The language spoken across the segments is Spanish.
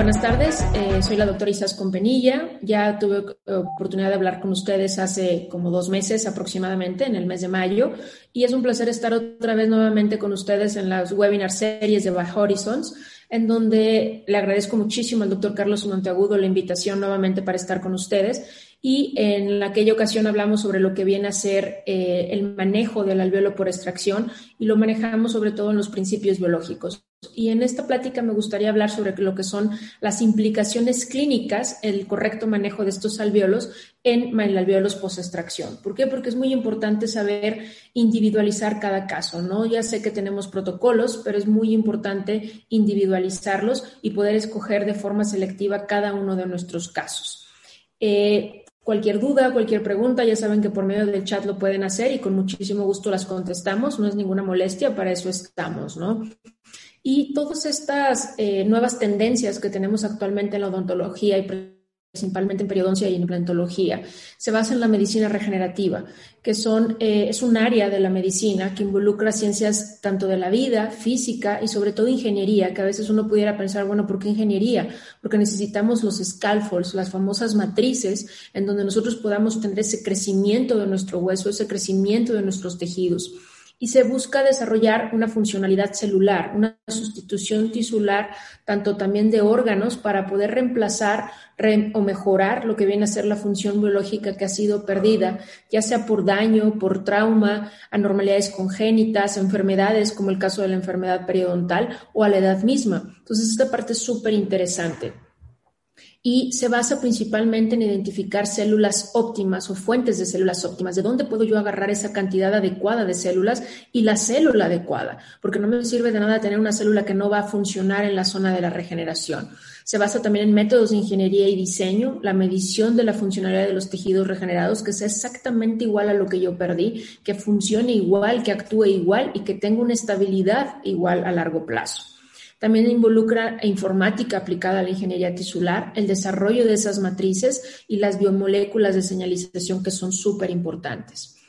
Buenas tardes, eh, soy la doctora Isas Compenilla. Ya tuve oportunidad de hablar con ustedes hace como dos meses aproximadamente, en el mes de mayo, y es un placer estar otra vez nuevamente con ustedes en las webinar series de By Horizons, en donde le agradezco muchísimo al doctor Carlos Monteagudo la invitación nuevamente para estar con ustedes. Y en aquella ocasión hablamos sobre lo que viene a ser eh, el manejo del alveolo por extracción y lo manejamos sobre todo en los principios biológicos. Y en esta plática me gustaría hablar sobre lo que son las implicaciones clínicas, el correcto manejo de estos alveolos en el alveolos post-extracción. ¿Por qué? Porque es muy importante saber individualizar cada caso, ¿no? Ya sé que tenemos protocolos, pero es muy importante individualizarlos y poder escoger de forma selectiva cada uno de nuestros casos. Eh, cualquier duda, cualquier pregunta, ya saben que por medio del chat lo pueden hacer y con muchísimo gusto las contestamos, no es ninguna molestia, para eso estamos, ¿no? Y todas estas eh, nuevas tendencias que tenemos actualmente en la odontología y principalmente en periodoncia y en implantología, se basan en la medicina regenerativa, que son, eh, es un área de la medicina que involucra ciencias tanto de la vida, física y sobre todo ingeniería, que a veces uno pudiera pensar, bueno, ¿por qué ingeniería? Porque necesitamos los scaffolds, las famosas matrices, en donde nosotros podamos tener ese crecimiento de nuestro hueso, ese crecimiento de nuestros tejidos y se busca desarrollar una funcionalidad celular, una sustitución tisular, tanto también de órganos, para poder reemplazar o mejorar lo que viene a ser la función biológica que ha sido perdida, ya sea por daño, por trauma, anormalidades congénitas, enfermedades como el caso de la enfermedad periodontal o a la edad misma. Entonces, esta parte es súper interesante y se basa principalmente en identificar células óptimas o fuentes de células óptimas. ¿De dónde puedo yo agarrar esa cantidad adecuada de células y la célula adecuada? Porque no me sirve de nada tener una célula que no va a funcionar en la zona de la regeneración. Se basa también en métodos de ingeniería y diseño, la medición de la funcionalidad de los tejidos regenerados, que sea exactamente igual a lo que yo perdí, que funcione igual, que actúe igual y que tenga una estabilidad igual a largo plazo. También involucra informática aplicada a la ingeniería tisular, el desarrollo de esas matrices y las biomoléculas de señalización que son súper importantes.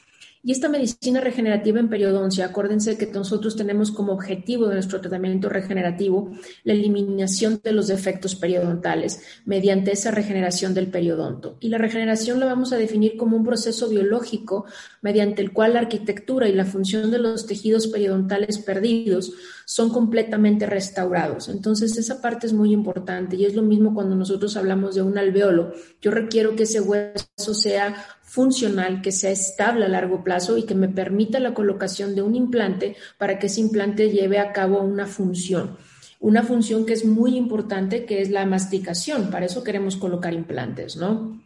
Y esta medicina regenerativa en periodoncia, acuérdense que nosotros tenemos como objetivo de nuestro tratamiento regenerativo la eliminación de los defectos periodontales mediante esa regeneración del periodonto. Y la regeneración la vamos a definir como un proceso biológico mediante el cual la arquitectura y la función de los tejidos periodontales perdidos son completamente restaurados. Entonces, esa parte es muy importante y es lo mismo cuando nosotros hablamos de un alveolo. Yo requiero que ese hueso sea funcional, que sea estable a largo plazo y que me permita la colocación de un implante para que ese implante lleve a cabo una función. Una función que es muy importante, que es la masticación. Para eso queremos colocar implantes, ¿no?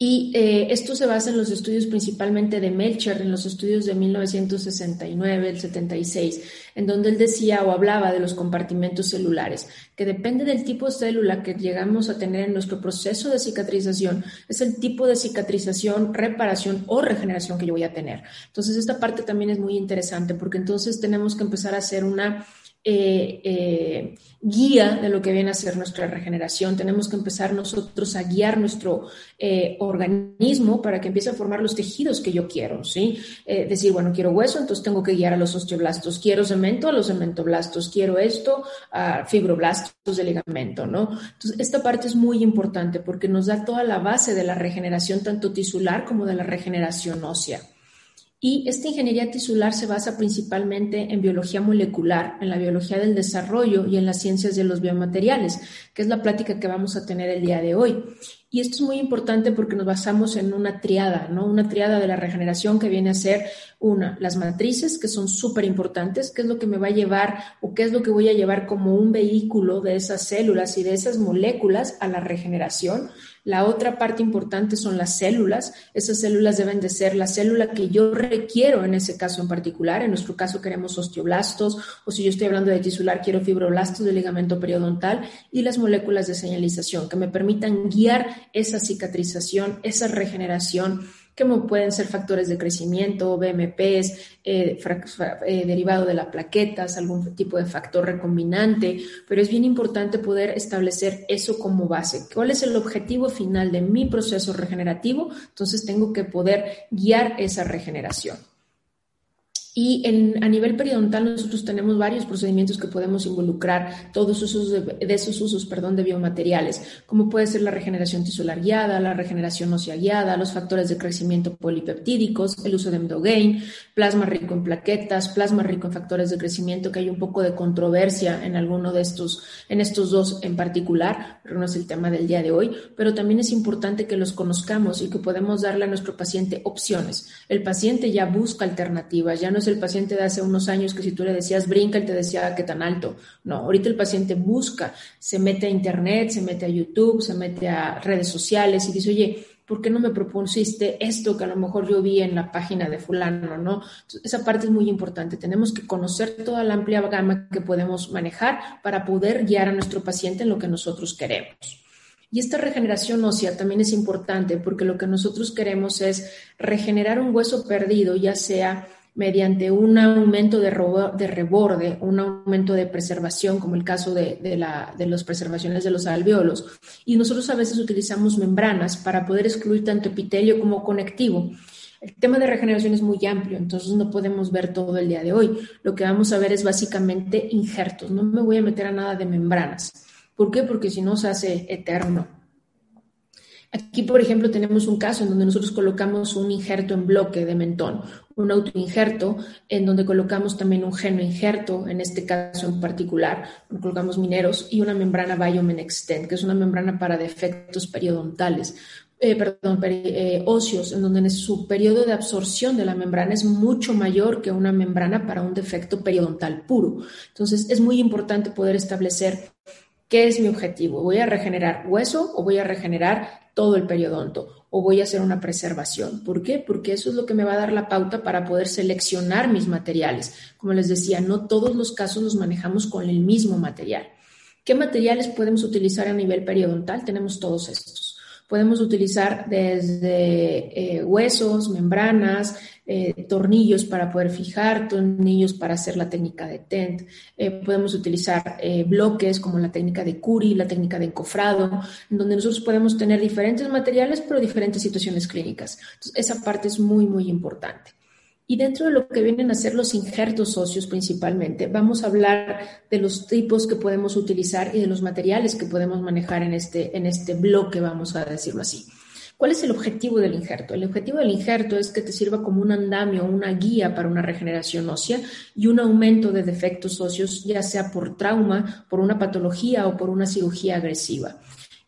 Y eh, esto se basa en los estudios principalmente de Melcher, en los estudios de 1969, el 76, en donde él decía o hablaba de los compartimentos celulares, que depende del tipo de célula que llegamos a tener en nuestro proceso de cicatrización, es el tipo de cicatrización, reparación o regeneración que yo voy a tener. Entonces, esta parte también es muy interesante porque entonces tenemos que empezar a hacer una eh, eh, guía de lo que viene a ser nuestra regeneración. Tenemos que empezar nosotros a guiar nuestro eh, organismo para que empiece a formar los tejidos que yo quiero, ¿sí? decir, bueno, quiero hueso, entonces tengo que guiar a los osteoblastos. Quiero cemento, a los cementoblastos. Quiero esto, a fibroblastos de ligamento, ¿no? Entonces, esta parte es muy importante porque nos da toda la base de la regeneración, tanto tisular como de la regeneración ósea. Y esta ingeniería tisular se basa principalmente en biología molecular, en la biología del desarrollo y en las ciencias de los biomateriales, que es la plática que vamos a tener el día de hoy. Y esto es muy importante porque nos basamos en una triada, ¿no? Una triada de la regeneración que viene a ser Una, las matrices, que son súper importantes, qué es lo que me va a llevar o qué es lo que voy a llevar como un vehículo de esas células y de esas moléculas a la regeneración. La otra parte importante son las células. Esas células deben de ser la célula que yo requiero en ese caso en particular. En nuestro caso queremos osteoblastos o si yo estoy hablando de tisular quiero fibroblastos del ligamento periodontal y las moléculas de señalización que me permitan guiar esa cicatrización, esa regeneración que pueden ser factores de crecimiento, BMPs, eh, eh, derivado de la plaquetas, algún tipo de factor recombinante, pero es bien importante poder establecer eso como base. ¿Cuál es el objetivo final de mi proceso regenerativo? Entonces tengo que poder guiar esa regeneración. Y en, a nivel periodontal nosotros tenemos varios procedimientos que podemos involucrar todos esos de, esos usos perdón, de biomateriales, como puede ser la regeneración tisular guiada, la regeneración ósea guiada, los factores de crecimiento polipeptídicos, el uso de endogain, plasma rico en plaquetas, plasma rico en factores de crecimiento, que hay un poco de controversia en alguno de estos, en estos dos en particular, pero no es el tema del día de hoy, pero también es importante que los conozcamos y que podemos darle a nuestro paciente opciones. El paciente ya busca alternativas, ya no es el paciente de hace unos años que si tú le decías brinca, él te decía que tan alto. No, ahorita el paciente busca, se mete a internet, se mete a YouTube, se mete a redes sociales y dice, oye, ¿por qué no me propusiste esto que a lo mejor yo vi en la página de fulano, no? esa parte es muy importante. Tenemos que conocer toda la amplia gama que podemos manejar para poder guiar a nuestro paciente en lo que nosotros queremos. Y esta regeneración ósea también es importante porque lo que nosotros queremos es regenerar un hueso perdido, ya sea mediante un aumento de, reborde, un aumento de preservación, como el caso de, de las preservaciones de los alveolos. Y nosotros a veces utilizamos membranas para poder excluir tanto epitelio como conectivo. El tema de regeneración es muy amplio, entonces no podemos ver todo el día de hoy. Lo que vamos a ver es básicamente injertos. No me voy a meter a nada de membranas. ¿Por qué? Porque si no se hace eterno. Aquí, por ejemplo, tenemos un caso en donde nosotros colocamos un injerto en bloque de mentón, un autoinjerto, en donde colocamos también un genoinjerto, en este caso en particular, colocamos mineros, y una membrana Biomen Extend, que es una membrana para defectos periodontales. Eh, perdón, eh, óseos, en donde su periodo de absorción de la membrana es mucho mayor que una membrana para un defecto periodontal puro. Entonces, es muy importante poder establecer ¿Qué es mi objetivo? ¿Voy a regenerar hueso o voy a regenerar todo el periodonto? ¿O voy a hacer una preservación? ¿Por qué? Porque eso es lo que me va a dar la pauta para poder seleccionar mis materiales. Como les decía, no todos los casos los manejamos con el mismo material. ¿Qué materiales podemos utilizar a nivel periodontal? Tenemos todos estos. Podemos utilizar desde eh, huesos, membranas, eh, tornillos para poder fijar, tornillos para hacer la técnica de tent. Eh, podemos utilizar bloques como la técnica de curi, la técnica de encofrado, en donde nosotros podemos tener diferentes materiales, pero diferentes situaciones clínicas. Entonces, esa parte es muy, muy importante. Y dentro de lo que vienen a ser los injertos óseos principalmente, vamos a hablar de los tipos que podemos utilizar y de los materiales que podemos manejar en este, en este bloque, vamos a decirlo así. ¿Cuál es el objetivo del injerto? El objetivo del injerto es que te sirva como un andamio, una guía para una regeneración ósea y un aumento de defectos óseos, ya sea por trauma, por una patología o por una cirugía agresiva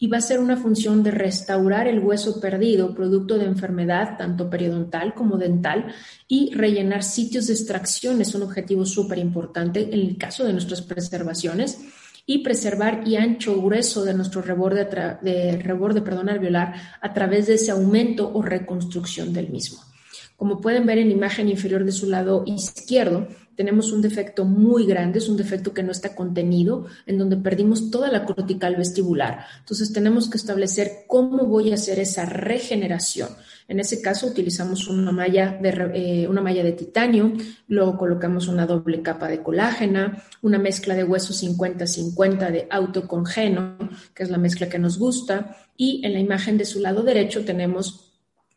y va a ser una función de restaurar el hueso perdido, producto de enfermedad tanto periodontal como dental, y rellenar sitios de extracción es un objetivo súper importante en el caso de nuestras preservaciones y preservar y ancho grueso de nuestro reborde, de reborde perdón, alveolar a través de ese aumento o reconstrucción del mismo. Como pueden ver en la imagen inferior de su lado izquierdo, tenemos un defecto muy grande, es un defecto que no está contenido, en donde perdimos toda la cortical vestibular. Entonces tenemos que establecer cómo voy a hacer esa regeneración. En ese caso utilizamos una malla de, eh, una malla de titanio, luego colocamos una doble capa de colágena, una mezcla de hueso 50-50 de autocongeno, que es la mezcla que nos gusta, y en la imagen de su lado derecho tenemos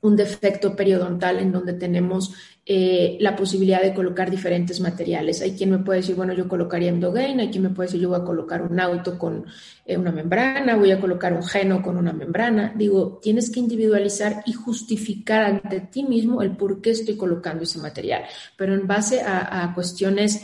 un defecto periodontal en donde tenemos eh, la posibilidad de colocar diferentes materiales. Hay quien me puede decir, bueno, yo colocaría endogain, hay quien me puede decir, yo voy a colocar un auto con eh, una membrana, voy a colocar un geno con una membrana. Digo, tienes que individualizar y justificar ante ti mismo el por qué estoy colocando ese material, pero en base a, a cuestiones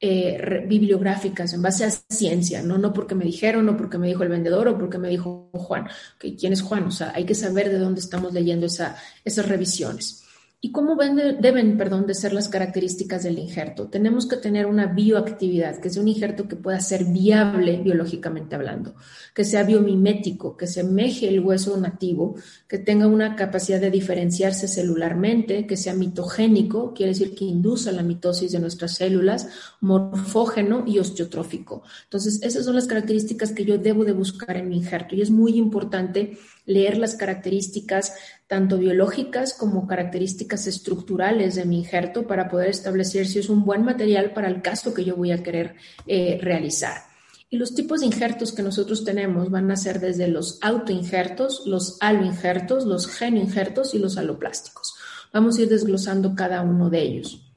eh, bibliográficas en base a ciencia, ¿no? no porque me dijeron, no porque me dijo el vendedor o porque me dijo Juan. ¿Quién es Juan? O sea, hay que saber de dónde estamos leyendo esa, esas revisiones. ¿Y cómo deben, perdón, de ser las características del injerto? Tenemos que tener una bioactividad, que sea un injerto que pueda ser viable biológicamente hablando, que sea biomimético, que semeje el hueso nativo, que tenga una capacidad de diferenciarse celularmente, que sea mitogénico, quiere decir que induza la mitosis de nuestras células, morfógeno y osteotrófico. Entonces, esas son las características que yo debo de buscar en mi injerto y es muy importante leer las características tanto biológicas como características estructurales de mi injerto para poder establecer si es un buen material para el caso que yo voy a querer eh, realizar. Y los tipos de injertos que nosotros tenemos van a ser desde los autoinjertos, los aloinjertos, los genoinjertos y los aloplásticos. Vamos a ir desglosando cada uno de ellos.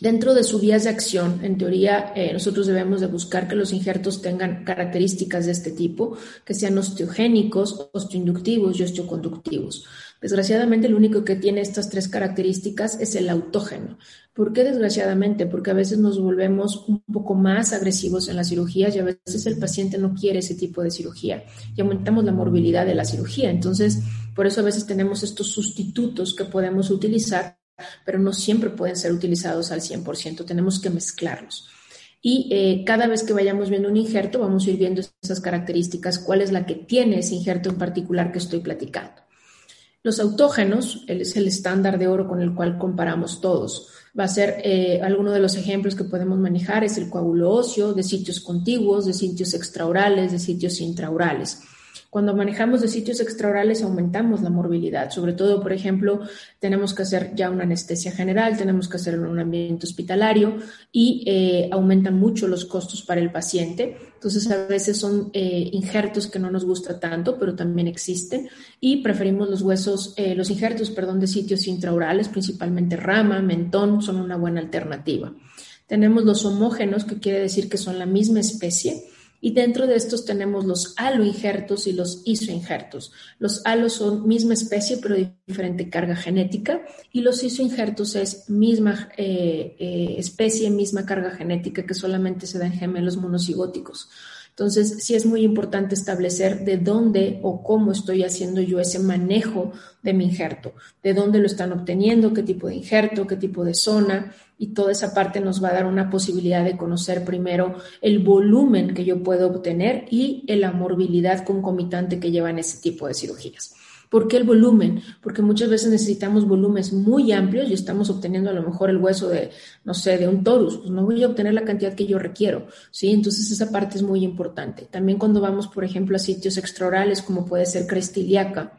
Dentro de su vías de acción, en teoría, eh, nosotros debemos de buscar que los injertos tengan características de este tipo, que sean osteogénicos, osteoinductivos y osteoconductivos. Desgraciadamente, lo único que tiene estas tres características es el autógeno. ¿Por qué desgraciadamente? Porque a veces nos volvemos un poco más agresivos en las cirugías y a veces el paciente no quiere ese tipo de cirugía y aumentamos la morbilidad de la cirugía. Entonces, por eso a veces tenemos estos sustitutos que podemos utilizar pero no siempre pueden ser utilizados al 100%, tenemos que mezclarlos. Y eh, cada vez que vayamos viendo un injerto, vamos a ir viendo esas características, cuál es la que tiene ese injerto en particular que estoy platicando. Los autógenos, es el estándar de oro con el cual comparamos todos. Va a ser eh, alguno de los ejemplos que podemos manejar, es el coágulo óseo, de sitios contiguos, de sitios extraorales, de sitios intraorales. Cuando manejamos de sitios extraorales aumentamos la morbilidad, sobre todo, por ejemplo, tenemos que hacer ya una anestesia general, tenemos que hacerlo en un ambiente hospitalario y eh, aumentan mucho los costos para el paciente. Entonces, a veces son eh, injertos que no nos gusta tanto, pero también existen y preferimos los huesos, eh, los injertos, perdón, de sitios intraorales, principalmente rama, mentón, son una buena alternativa. Tenemos los homógenos, que quiere decir que son la misma especie y dentro de estos tenemos los aloinjertos y los isoinjertos. Los halos son misma especie pero diferente carga genética y los isoinjertos es misma eh, eh, especie, misma carga genética que solamente se da en gemelos monocigóticos. Entonces, sí es muy importante establecer de dónde o cómo estoy haciendo yo ese manejo de mi injerto, de dónde lo están obteniendo, qué tipo de injerto, qué tipo de zona, y toda esa parte nos va a dar una posibilidad de conocer primero el volumen que yo puedo obtener y la morbilidad concomitante que llevan ese tipo de cirugías. ¿Por qué el volumen? Porque muchas veces necesitamos volúmenes muy amplios y estamos obteniendo a lo mejor el hueso de, no sé, de un torus. Pues no voy a obtener la cantidad que yo requiero, ¿sí? Entonces esa parte es muy importante. También cuando vamos, por ejemplo, a sitios extraorales como puede ser crestiliaca,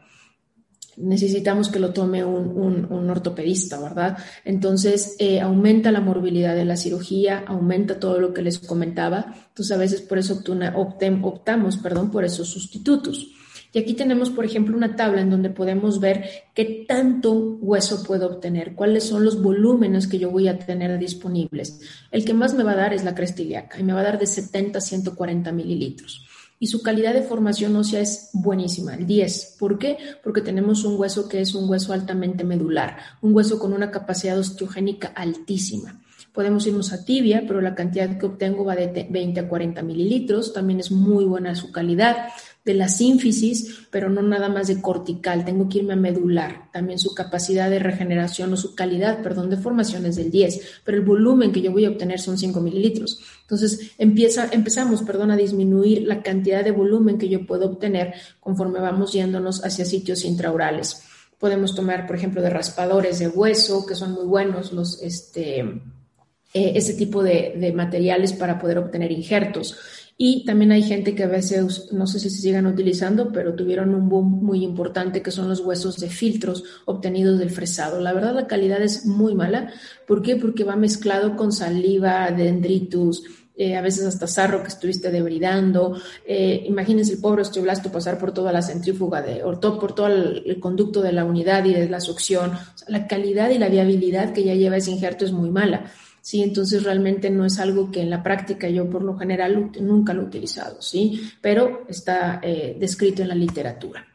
necesitamos que lo tome un, ortopedista, ¿verdad? Entonces, eh, aumenta la morbilidad de la cirugía, aumenta todo lo que les comentaba. Entonces, a veces por eso optamos, perdón, por esos sustitutos. Y aquí tenemos, por ejemplo, una tabla en donde podemos ver qué tanto hueso puedo obtener, cuáles son los volúmenes que yo voy a tener disponibles. El que más me va a dar es la crestiliaca y me va a dar de 70 a 140 mililitros y su calidad de formación ósea es buenísima, el 10. ¿Por qué? Porque tenemos un hueso que es un hueso altamente medular, un hueso con una capacidad osteogénica altísima. Podemos irnos a tibia, pero la cantidad que obtengo va de 20 a 40 mililitros, también es muy buena su calidad de la sínfisis, pero no nada más de cortical, tengo que irme a medular. También su capacidad de regeneración o su calidad, perdón, de formación es del 10, pero el volumen que yo voy a obtener son 5 mililitros. Entonces empieza, empezamos perdón, a disminuir la cantidad de volumen que yo puedo obtener conforme vamos yéndonos hacia sitios intraurales. Podemos tomar, por ejemplo, de raspadores de hueso, que son muy buenos, los, este, eh, ese tipo de, de materiales para poder obtener injertos. Y también hay gente que a veces, no sé si se sigan utilizando, pero tuvieron un boom muy importante que son los huesos de filtros obtenidos del fresado. La verdad la calidad es muy mala. ¿Por qué? Porque va mezclado con saliva, dendritus, eh, a veces hasta sarro que estuviste debridando. Eh, imagínense el pobre osteoblasto pasar por toda la centrífuga, de, o por todo el, conducto de la unidad y de la succión. la calidad y la viabilidad que ya lleva ese injerto es muy mala. ¿Sí? Entonces realmente no es algo que en la práctica yo por lo general nunca lo he utilizado, ¿sí? Pero está eh, descrito en la literatura.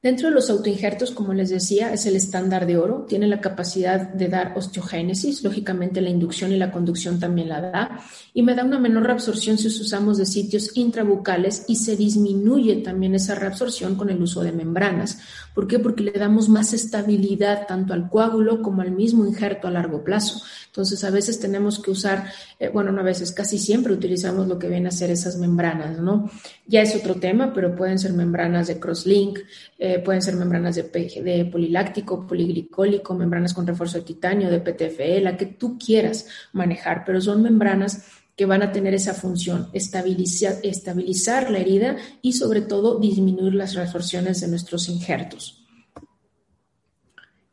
Dentro de los autoinjertos, como les decía, es el estándar de oro, tiene la capacidad de dar osteogénesis, lógicamente la inducción y la conducción también la da, y me da una menor reabsorción si usamos de sitios intrabucales y se disminuye también esa reabsorción con el uso de membranas. ¿Por qué? Porque le damos más estabilidad tanto al coágulo como al mismo injerto a largo plazo. Entonces, a veces tenemos que usar, eh, bueno, no a veces, casi siempre utilizamos lo que vienen a ser esas membranas, ¿no? Ya es otro tema, pero pueden ser membranas de crosslink, eh, pueden ser membranas de, de poliláctico, poliglicólico, membranas con refuerzo de titanio, de PTFE, la que tú quieras manejar, pero son membranas que van a tener esa función, estabilizar, la herida y sobre todo disminuir las resorciones de nuestros injertos.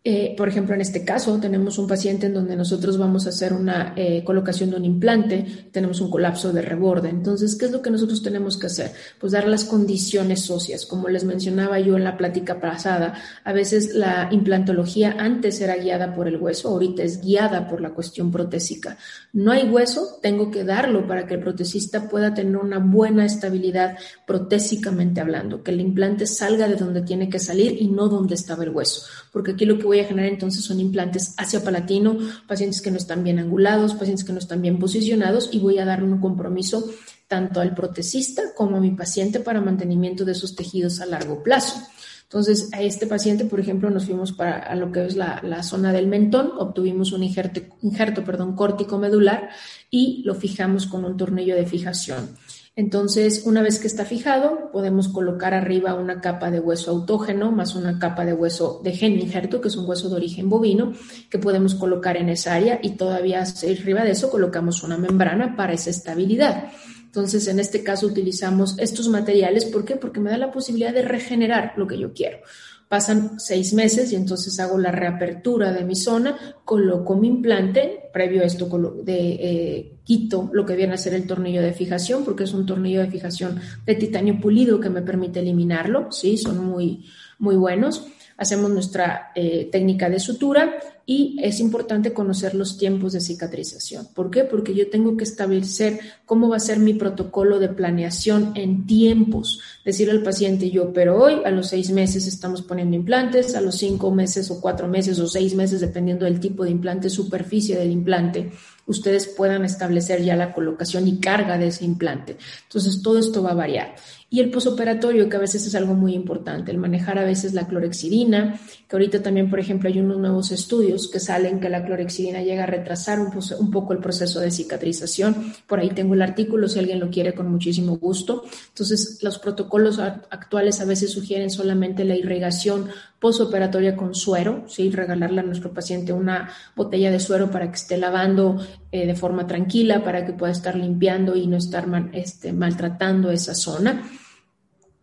Eh, por ejemplo, en este caso tenemos un paciente en donde nosotros vamos a hacer una eh, colocación de un implante, tenemos un colapso de reborde. Entonces, ¿qué es lo que nosotros tenemos que hacer? Pues dar las condiciones óseas. Como les mencionaba yo en la plática pasada, a veces la implantología antes era guiada por el hueso, ahorita es guiada por la cuestión protésica. No hay hueso, tengo que darlo para que el protesista pueda tener una buena estabilidad protésicamente hablando, que el implante salga de donde tiene que salir y no donde estaba el hueso. Porque aquí lo que voy a generar entonces son implantes hacia palatino, pacientes que no están bien angulados, pacientes que no están bien posicionados y voy a dar un compromiso tanto al protesista como a mi paciente para mantenimiento de sus tejidos a largo plazo. Entonces, a este paciente, por ejemplo, nos fuimos para lo que es la, zona del mentón, obtuvimos un injerto, injerto perdón, córtico medular y lo fijamos con un tornillo de fijación. Entonces, una vez que está fijado, podemos colocar arriba una capa de hueso autógeno más una capa de hueso de gen injerto, que es un hueso de origen bovino, que podemos colocar en esa área y todavía arriba de eso colocamos una membrana para esa estabilidad. Entonces, en este caso utilizamos estos materiales. ¿Por qué? Porque me da la posibilidad de regenerar lo que yo quiero. Pasan seis meses y entonces hago la reapertura de mi zona, coloco mi implante, previo a esto de, eh, quito lo que viene a ser el tornillo de fijación, porque es un tornillo de fijación de titanio pulido que me permite eliminarlo, sí, son muy, muy buenos hacemos nuestra eh, técnica de sutura y es importante conocer los tiempos de cicatrización. ¿Por qué? Porque yo tengo que establecer cómo va a ser mi protocolo de planeación en tiempos. Decirle al paciente yo, pero hoy a los seis meses estamos poniendo implantes, a los cinco meses o cuatro meses o seis meses, dependiendo del tipo de implante, superficie del implante, ustedes puedan establecer ya la colocación y carga de ese implante. Entonces, todo esto va a variar. Y el posoperatorio, que a veces es algo muy importante, el manejar a veces la clorexidina, que ahorita también, por ejemplo, hay unos nuevos estudios que salen que la clorexidina llega a retrasar un, un poco el proceso de cicatrización. Por ahí tengo el artículo, si alguien lo quiere, con muchísimo gusto. Entonces, los protocolos actuales a veces sugieren solamente la irrigación posoperatoria con suero, ¿sí? regalarle a nuestro paciente una botella de suero para que esté lavando eh, de forma tranquila, para que pueda estar limpiando y no estar este, maltratando esa zona.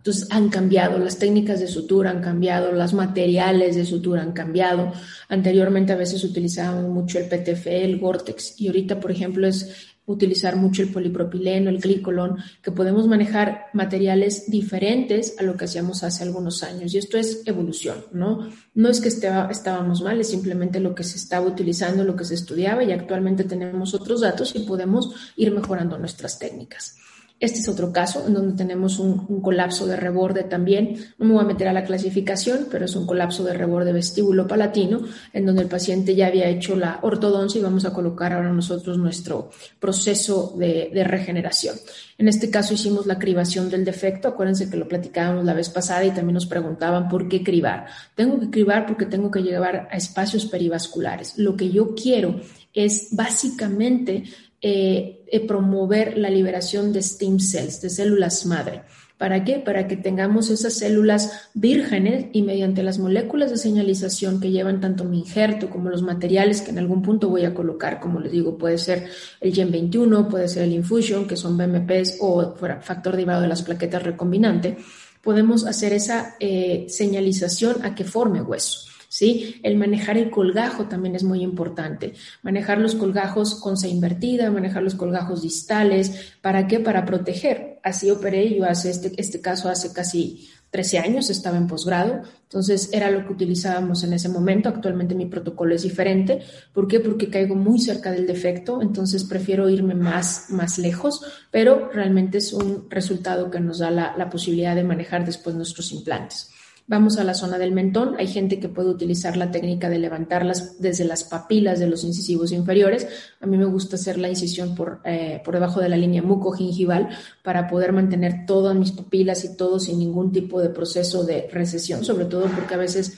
Entonces han cambiado, las técnicas de sutura han cambiado, los materiales de sutura han cambiado. Anteriormente a veces utilizábamos mucho el PTF, el Gore-Tex y ahorita, por ejemplo, es utilizar mucho el polipropileno, el glicolón, que podemos manejar materiales diferentes a lo que hacíamos hace algunos años. Y esto es evolución, ¿no? No es que estábamos mal, es simplemente lo que se estaba utilizando, lo que se estudiaba y actualmente tenemos otros datos y podemos ir mejorando nuestras técnicas. Este es otro caso en donde tenemos un, colapso de reborde también. No me voy a meter a la clasificación, pero es un colapso de reborde vestíbulo palatino, en donde el paciente ya había hecho la ortodoncia y vamos a colocar ahora nosotros nuestro proceso de, de regeneración. En este caso hicimos la cribación del defecto. Acuérdense que lo platicábamos la vez pasada y también nos preguntaban por qué cribar. Tengo que cribar porque tengo que llegar a espacios perivasculares. Lo que yo quiero es básicamente eh, eh, promover la liberación de stem cells, de células madre. ¿Para qué? Para que tengamos esas células vírgenes y mediante las moléculas de señalización que llevan tanto mi injerto como los materiales que en algún punto voy a colocar, como les digo, puede ser el Gen 21, puede ser el Infusion, que son BMPs o factor derivado de las plaquetas recombinante, podemos hacer esa eh, señalización a que forme hueso. ¿Sí? El manejar el colgajo también es muy importante. Manejar los colgajos con C invertida, manejar los colgajos distales. ¿Para qué? Para proteger. Así operé yo hace este, este caso hace casi 13 años, estaba en posgrado, entonces era lo que utilizábamos en ese momento. Actualmente mi protocolo es diferente. ¿Por qué? Porque caigo muy cerca del defecto, entonces prefiero irme más, más lejos, pero realmente es un resultado que nos da la, la posibilidad de manejar después nuestros implantes. Vamos a la zona del mentón. Hay gente que puede utilizar la técnica de levantarlas desde las papilas de los incisivos inferiores. A mí me gusta hacer la incisión por, eh, por debajo de la línea mucogingival para poder mantener todas mis papilas y todo sin ningún tipo de proceso de recesión, sobre todo porque a veces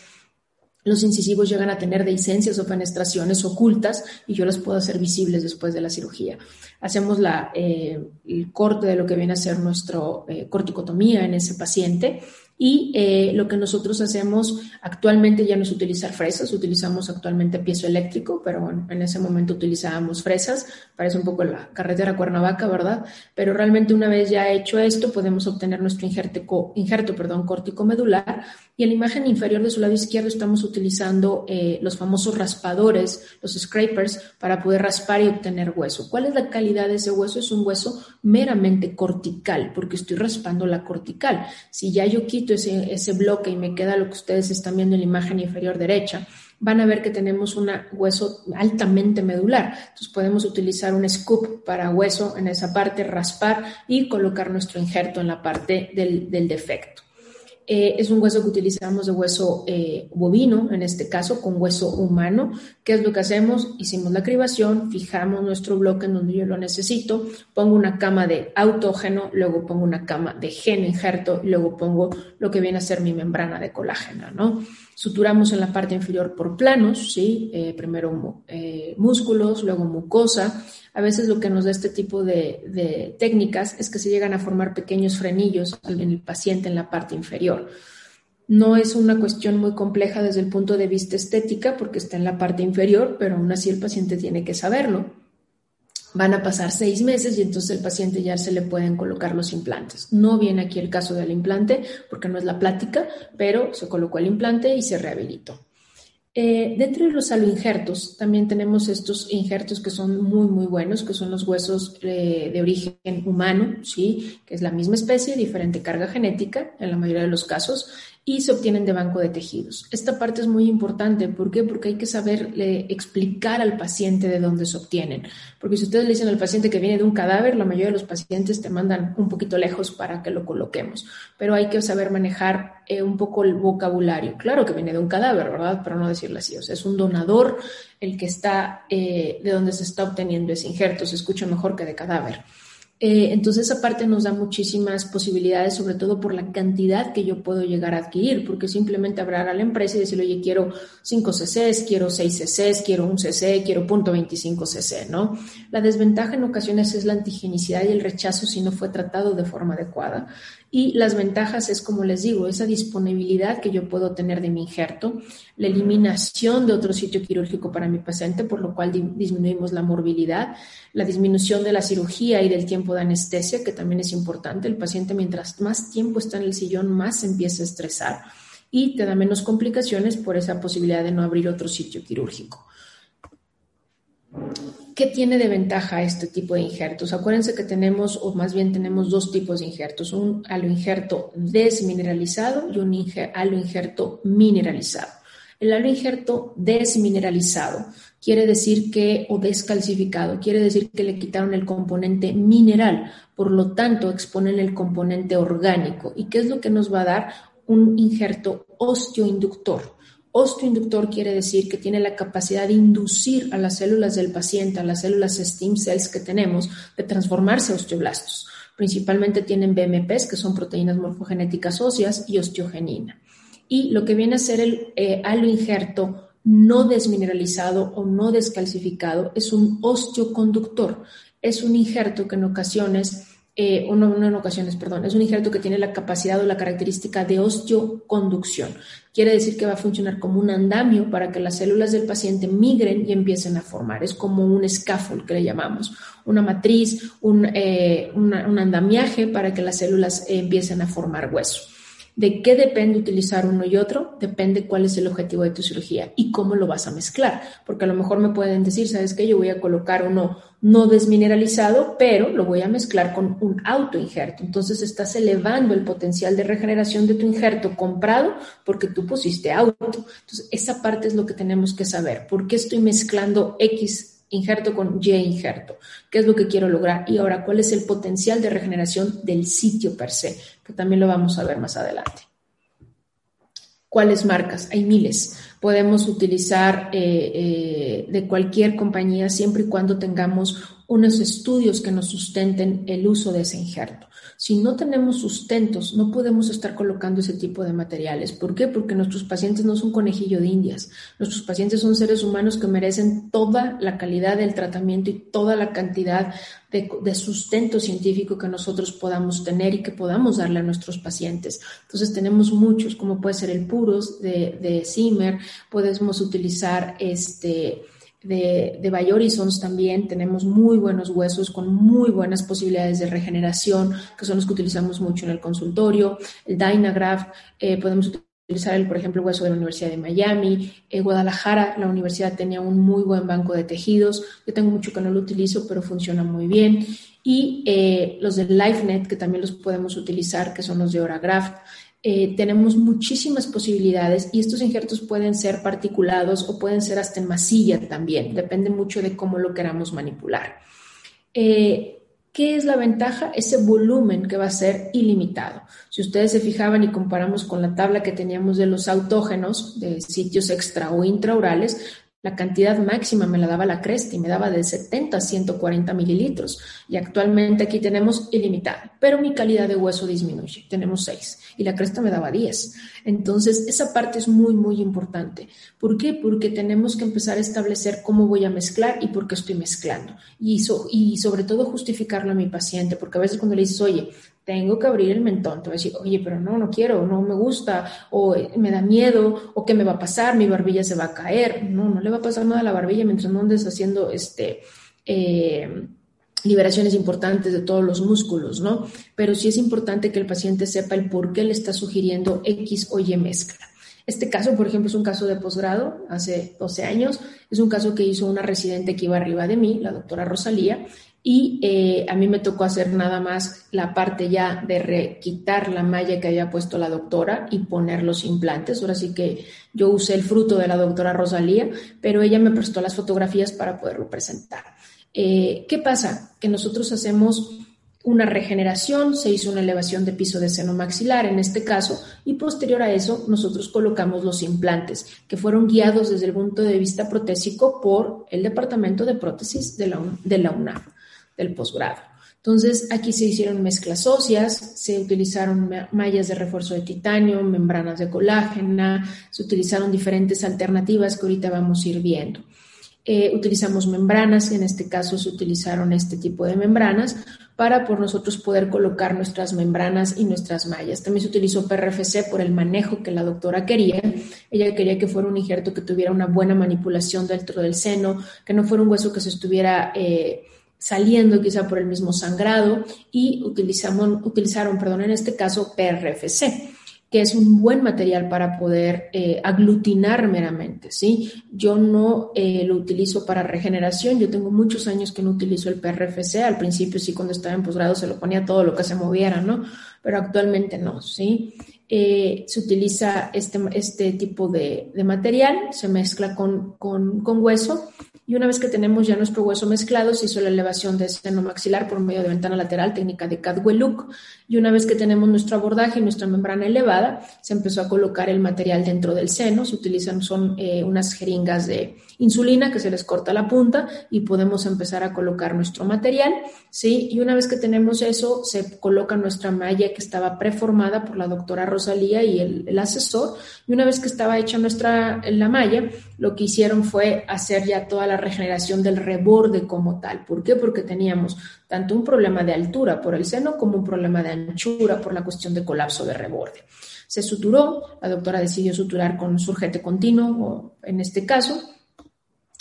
los incisivos llegan a tener dehiscencias o fenestraciones ocultas y yo las puedo hacer visibles después de la cirugía. Hacemos la, eh, el corte de lo que viene a ser nuestra eh, corticotomía en ese paciente y eh, lo que nosotros hacemos actualmente ya no es utilizar fresas, utilizamos actualmente piezo eléctrico, pero bueno, en ese momento utilizábamos fresas, parece un poco la carretera Cuernavaca, ¿verdad? Pero realmente una vez ya hecho esto, podemos obtener nuestro injerto, injerto perdón, córtico medular y en la imagen inferior de su lado izquierdo estamos utilizando eh, los famosos raspadores, los scrapers, para poder raspar y obtener hueso. ¿Cuál es la calidad de ese hueso? Es un hueso meramente cortical, porque estoy raspando la cortical. Si ya yo quito ese, bloque y me queda lo que ustedes están viendo en la imagen inferior derecha, van a ver que tenemos un hueso altamente medular. Entonces podemos utilizar un scoop para hueso en esa parte, raspar y colocar nuestro injerto en la parte del defecto. Eh, es un hueso que utilizamos de hueso eh, bovino, en este caso, con hueso humano. ¿Qué es lo que hacemos? Hicimos la cribación, fijamos nuestro bloque en donde yo lo necesito, pongo una cama de autógeno, luego pongo una cama de gen injerto, luego pongo lo que viene a ser mi membrana de colágeno, ¿no? Suturamos en la parte inferior por planos, ¿sí? Eh, primero eh, músculos, luego mucosa. A veces lo que nos da este tipo de, técnicas es que se llegan a formar pequeños frenillos en el paciente en la parte inferior. No es una cuestión muy compleja desde el punto de vista estética porque está en la parte inferior, pero aún así el paciente tiene que saberlo van a pasar seis meses y entonces el paciente ya se le pueden colocar los implantes. No viene aquí el caso del implante porque no es la plática, pero se colocó el implante y se rehabilitó. Eh, dentro de los aloinjertos también tenemos estos injertos que son muy, muy buenos, que son los huesos eh, de origen humano, ¿sí? que es la misma especie, diferente carga genética en la mayoría de los casos, y se obtienen de banco de tejidos. Esta parte es muy importante. ¿Por qué? Porque hay que saberle explicar al paciente de dónde se obtienen. Porque si ustedes le dicen al paciente que viene de un cadáver, la mayoría de los pacientes te mandan un poquito lejos para que lo coloquemos. Pero hay que saber manejar eh, un poco el vocabulario. Claro que viene de un cadáver, ¿verdad? Pero no decirle así. O sea, es un donador el que está, eh, de donde se está obteniendo ese injerto. Se escucha mejor que de cadáver. Eh, entonces, esa parte nos da muchísimas posibilidades, sobre todo por la cantidad que yo puedo llegar a adquirir, porque simplemente hablar a la empresa y decirle, oye, quiero 5 CCs, quiero 6 CCs, quiero un CC, quiero .25 CC, ¿no? La desventaja en ocasiones es la antigenicidad y el rechazo si no fue tratado de forma adecuada. Y las ventajas es, como les digo, esa disponibilidad que yo puedo tener de mi injerto, la eliminación de otro sitio quirúrgico para mi paciente, por lo cual disminuimos la morbilidad, la disminución de la cirugía y del tiempo de anestesia, que también es importante. El paciente mientras más tiempo está en el sillón, más se empieza a estresar y te da menos complicaciones por esa posibilidad de no abrir otro sitio quirúrgico. ¿Qué tiene de ventaja este tipo de injertos? Acuérdense que tenemos, o más bien tenemos dos tipos de injertos, un aloinjerto desmineralizado y un aloinjerto mineralizado. El aloinjerto desmineralizado quiere decir que, o descalcificado, quiere decir que le quitaron el componente mineral, por lo tanto exponen el componente orgánico. ¿Y qué es lo que nos va a dar? Un injerto osteoinductor. Osteoinductor quiere decir que tiene la capacidad de inducir a las células del paciente, a las células stem cells que tenemos, de transformarse a osteoblastos. Principalmente tienen BMPs, que son proteínas morfogenéticas óseas, y osteogenina. Y lo que viene a ser el eh, aloinjerto no desmineralizado o no descalcificado es un osteoconductor. Es un injerto que en ocasiones eh, en ocasiones, perdón, es un injerto que tiene la capacidad o la característica de osteoconducción. Quiere decir que va a funcionar como un andamio para que las células del paciente migren y empiecen a formar. Es como un scaffold que le llamamos, una matriz, un, eh, un andamiaje para que las células eh, empiecen a formar hueso. ¿De qué depende utilizar uno y otro? Depende cuál es el objetivo de tu cirugía y cómo lo vas a mezclar. Porque a lo mejor me pueden decir, ¿sabes qué? Yo voy a colocar uno no desmineralizado, pero lo voy a mezclar con un autoinjerto. Entonces estás elevando el potencial de regeneración de tu injerto comprado porque tú pusiste auto. Entonces esa parte es lo que tenemos que saber. ¿Por qué estoy mezclando X injerto con Y injerto. ¿Qué es lo que quiero lograr? Y ahora, ¿cuál es el potencial de regeneración del sitio per se? Que también lo vamos a ver más adelante. ¿Cuáles marcas? Hay miles. Podemos utilizar eh, eh, de cualquier compañía siempre y cuando tengamos unos estudios que nos sustenten el uso de ese injerto. Si no tenemos sustentos, no podemos estar colocando ese tipo de materiales. ¿Por qué? Porque nuestros pacientes no son conejillo de indias. Nuestros pacientes son seres humanos que merecen toda la calidad del tratamiento y toda la cantidad de, sustento científico que nosotros podamos tener y que podamos darle a nuestros pacientes. Entonces tenemos muchos, como puede ser el Puros de, de Zimmer, podemos utilizar este de, de Bayorisons también tenemos muy buenos huesos con muy buenas posibilidades de regeneración, que son los que utilizamos mucho en el consultorio. El Dynagraph, eh, podemos utilizar, el, por ejemplo, el hueso de la Universidad de Miami. En Guadalajara, la universidad tenía un muy buen banco de tejidos. Yo tengo mucho que no lo utilizo, pero funciona muy bien. Y eh, los de LifeNet, que también los podemos utilizar, que son los de Oragraft. Eh, tenemos muchísimas posibilidades y estos injertos pueden ser particulados o pueden ser hasta en masilla también, depende mucho de cómo lo queramos manipular. Eh, ¿Qué es la ventaja? Ese volumen que va a ser ilimitado. Si ustedes se fijaban y comparamos con la tabla que teníamos de los autógenos de sitios extra o intraurales, la cantidad máxima me la daba la Cresta y me daba de 70 a 140 mililitros. Y actualmente aquí tenemos ilimitado, pero mi calidad de hueso disminuye. Tenemos 6 y la Cresta me daba 10. Entonces, esa parte es muy, muy importante. ¿Por qué? Porque tenemos que empezar a establecer cómo voy a mezclar y por qué estoy mezclando. Y, y sobre todo justificarlo a mi paciente, porque a veces cuando le dices, oye, tengo que abrir el mentón, te voy a decir, oye, pero no, no quiero, no me gusta, o eh, me da miedo, o qué me va a pasar, mi barbilla se va a caer. No, no le va a pasar nada a la barbilla mientras no andes haciendo este, eh, liberaciones importantes de todos los músculos, ¿no? Pero sí es importante que el paciente sepa el por qué le está sugiriendo X o Y mezcla. Este caso, por ejemplo, es un caso de posgrado, hace 12 años, es un caso que hizo una residente que iba arriba de mí, la doctora Rosalía, y eh, a mí me tocó hacer nada más la parte ya de quitar la malla que había puesto la doctora y poner los implantes. Ahora sí que yo usé el fruto de la doctora Rosalía, pero ella me prestó las fotografías para poderlo presentar. Eh, ¿Qué pasa? Que nosotros hacemos una regeneración, se hizo una elevación de piso de seno maxilar en este caso, y posterior a eso nosotros colocamos los implantes, que fueron guiados desde el punto de vista protésico por el Departamento de Prótesis de la UNAM del posgrado. Entonces, aquí se hicieron mezclas óseas, se utilizaron mallas de refuerzo de titanio, membranas de colágena, se utilizaron diferentes alternativas que ahorita vamos a ir viendo. Eh, utilizamos membranas, en este caso se utilizaron este tipo de membranas para por nosotros poder colocar nuestras membranas y nuestras mallas. También se utilizó PRFC por el manejo que la doctora quería. Ella quería que fuera un injerto que tuviera una buena manipulación dentro del seno, que no fuera un hueso que se estuviera... Eh, saliendo quizá por el mismo sangrado y utilizamos, utilizaron, perdón, en este caso PRFC, que es un buen material para poder eh, aglutinar meramente, ¿sí? Yo no eh, lo utilizo para regeneración, yo tengo muchos años que no utilizo el PRFC, al principio sí cuando estaba en posgrado se lo ponía todo lo que se moviera, ¿no? Pero actualmente no, ¿sí? Eh, se utiliza este, este tipo de, de material, se mezcla con, con, con hueso y una vez que tenemos ya nuestro hueso mezclado, se hizo la elevación de seno maxilar por medio de ventana lateral, técnica de Cadwell Look. Y una vez que tenemos nuestro abordaje y nuestra membrana elevada, se empezó a colocar el material dentro del seno. Se utilizan son eh, unas jeringas de insulina que se les corta la punta y podemos empezar a colocar nuestro material. ¿sí? Y una vez que tenemos eso, se coloca nuestra malla que estaba preformada por la doctora Rosalía y el, el asesor. Y una vez que estaba hecha nuestra la malla, lo que hicieron fue hacer ya toda la regeneración del reborde como tal. ¿Por qué? Porque teníamos tanto un problema de altura por el seno como un problema de anchura por la cuestión de colapso de reborde. Se suturó, la doctora decidió suturar con surgente continuo, en este caso,